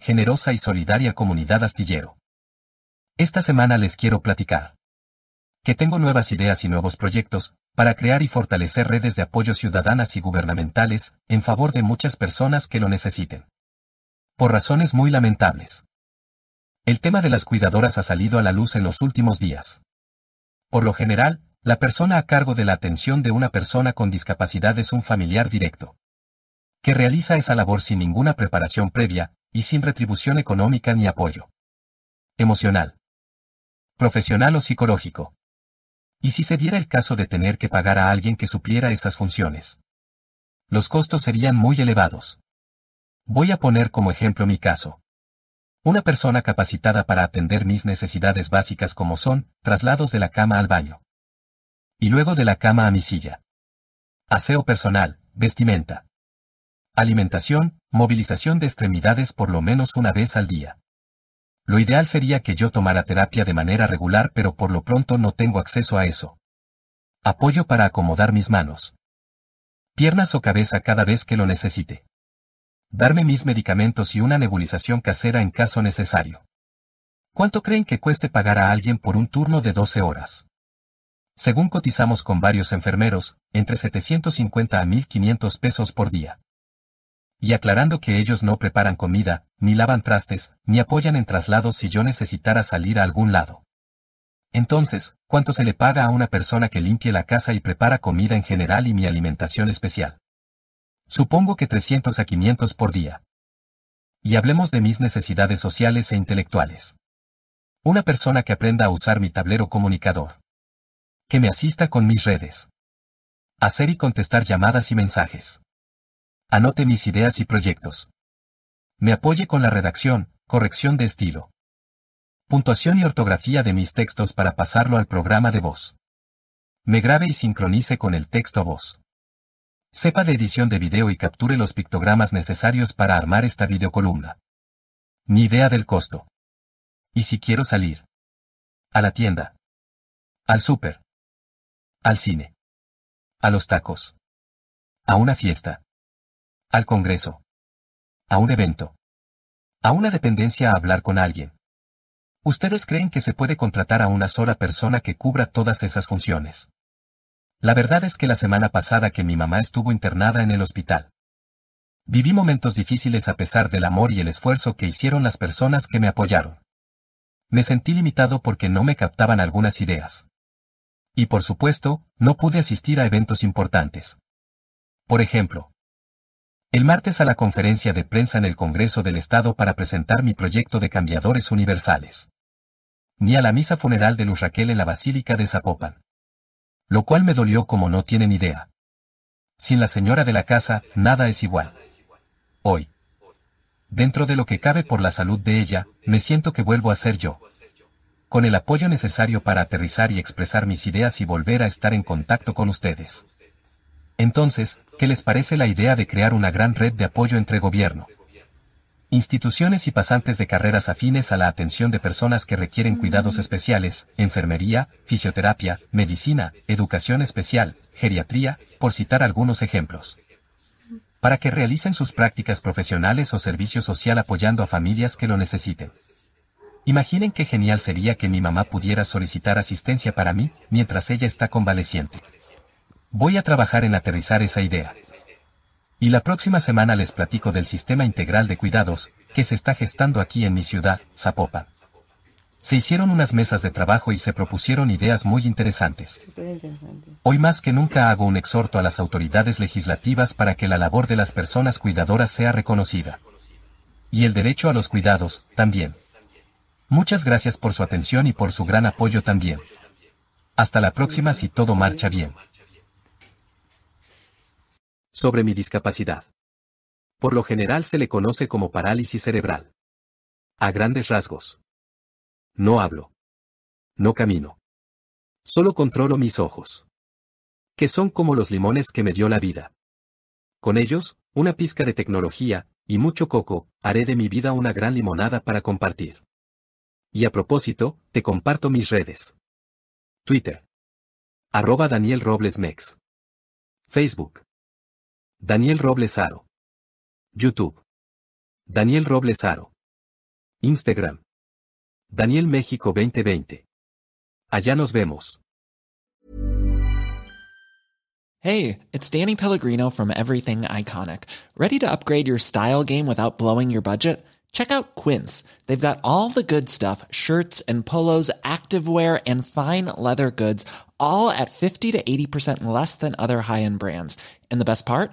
generosa y solidaria comunidad astillero. Esta semana les quiero platicar. Que tengo nuevas ideas y nuevos proyectos, para crear y fortalecer redes de apoyo ciudadanas y gubernamentales, en favor de muchas personas que lo necesiten. Por razones muy lamentables. El tema de las cuidadoras ha salido a la luz en los últimos días. Por lo general, la persona a cargo de la atención de una persona con discapacidad es un familiar directo. Que realiza esa labor sin ninguna preparación previa, y sin retribución económica ni apoyo. Emocional. Profesional o psicológico. ¿Y si se diera el caso de tener que pagar a alguien que supliera esas funciones? Los costos serían muy elevados. Voy a poner como ejemplo mi caso. Una persona capacitada para atender mis necesidades básicas como son, traslados de la cama al baño. Y luego de la cama a mi silla. Aseo personal, vestimenta. Alimentación, movilización de extremidades por lo menos una vez al día. Lo ideal sería que yo tomara terapia de manera regular pero por lo pronto no tengo acceso a eso. Apoyo para acomodar mis manos. Piernas o cabeza cada vez que lo necesite. Darme mis medicamentos y una nebulización casera en caso necesario. ¿Cuánto creen que cueste pagar a alguien por un turno de 12 horas? Según cotizamos con varios enfermeros, entre 750 a 1500 pesos por día y aclarando que ellos no preparan comida, ni lavan trastes, ni apoyan en traslados si yo necesitara salir a algún lado. Entonces, ¿cuánto se le paga a una persona que limpie la casa y prepara comida en general y mi alimentación especial? Supongo que 300 a 500 por día. Y hablemos de mis necesidades sociales e intelectuales. Una persona que aprenda a usar mi tablero comunicador. Que me asista con mis redes. Hacer y contestar llamadas y mensajes Anote mis ideas y proyectos. Me apoye con la redacción, corrección de estilo. Puntuación y ortografía de mis textos para pasarlo al programa de voz. Me grabe y sincronice con el texto voz. Sepa de edición de video y capture los pictogramas necesarios para armar esta videocolumna. Ni idea del costo. ¿Y si quiero salir? A la tienda. Al súper. Al cine. A los tacos. A una fiesta. Al Congreso. A un evento. A una dependencia a hablar con alguien. ¿Ustedes creen que se puede contratar a una sola persona que cubra todas esas funciones? La verdad es que la semana pasada que mi mamá estuvo internada en el hospital. Viví momentos difíciles a pesar del amor y el esfuerzo que hicieron las personas que me apoyaron. Me sentí limitado porque no me captaban algunas ideas. Y por supuesto, no pude asistir a eventos importantes. Por ejemplo, el martes a la conferencia de prensa en el Congreso del Estado para presentar mi proyecto de cambiadores universales. Ni a la misa funeral de Luz Raquel en la Basílica de Zapopan. Lo cual me dolió como no tienen idea. Sin la señora de la casa, nada es igual. Hoy. Dentro de lo que cabe por la salud de ella, me siento que vuelvo a ser yo. Con el apoyo necesario para aterrizar y expresar mis ideas y volver a estar en contacto con ustedes. Entonces, ¿qué les parece la idea de crear una gran red de apoyo entre gobierno? Instituciones y pasantes de carreras afines a la atención de personas que requieren cuidados especiales, enfermería, fisioterapia, medicina, educación especial, geriatría, por citar algunos ejemplos. para que realicen sus prácticas profesionales o servicio social apoyando a familias que lo necesiten. Imaginen qué genial sería que mi mamá pudiera solicitar asistencia para mí mientras ella está convaleciente. Voy a trabajar en aterrizar esa idea. Y la próxima semana les platico del sistema integral de cuidados que se está gestando aquí en mi ciudad, Zapopan. Se hicieron unas mesas de trabajo y se propusieron ideas muy interesantes. Hoy más que nunca hago un exhorto a las autoridades legislativas para que la labor de las personas cuidadoras sea reconocida. Y el derecho a los cuidados, también. Muchas gracias por su atención y por su gran apoyo también. Hasta la próxima si todo marcha bien. Sobre mi discapacidad. Por lo general se le conoce como parálisis cerebral. A grandes rasgos. No hablo. No camino. Solo controlo mis ojos. Que son como los limones que me dio la vida. Con ellos, una pizca de tecnología, y mucho coco, haré de mi vida una gran limonada para compartir. Y a propósito, te comparto mis redes. Twitter. Arroba Daniel Robles Mex. Facebook. Daniel Robles Aro. YouTube. Daniel Robles Aro. Instagram. Daniel México 2020. Allá nos vemos. Hey, it's Danny Pellegrino from Everything Iconic. Ready to upgrade your style game without blowing your budget? Check out Quince. They've got all the good stuff shirts and polos, activewear, and fine leather goods, all at 50 to 80% less than other high end brands. And the best part?